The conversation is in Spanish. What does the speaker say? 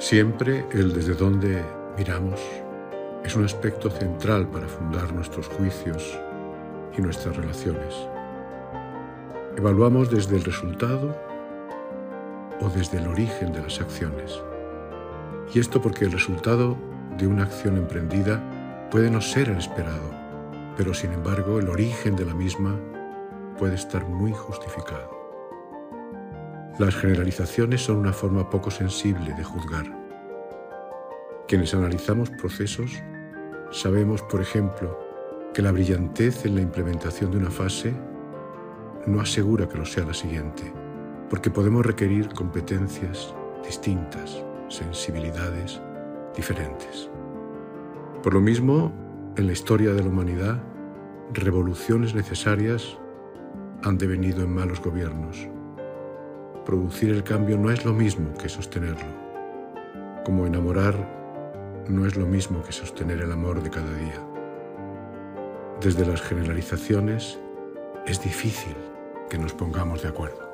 Siempre el desde donde miramos es un aspecto central para fundar nuestros juicios y nuestras relaciones. Evaluamos desde el resultado o desde el origen de las acciones. Y esto porque el resultado de una acción emprendida puede no ser el esperado, pero sin embargo el origen de la misma puede estar muy justificado. Las generalizaciones son una forma poco sensible de juzgar. Quienes analizamos procesos sabemos, por ejemplo, que la brillantez en la implementación de una fase no asegura que lo sea la siguiente, porque podemos requerir competencias distintas, sensibilidades diferentes. Por lo mismo, en la historia de la humanidad, revoluciones necesarias han devenido en malos gobiernos. Producir el cambio no es lo mismo que sostenerlo, como enamorar no es lo mismo que sostener el amor de cada día. Desde las generalizaciones es difícil que nos pongamos de acuerdo.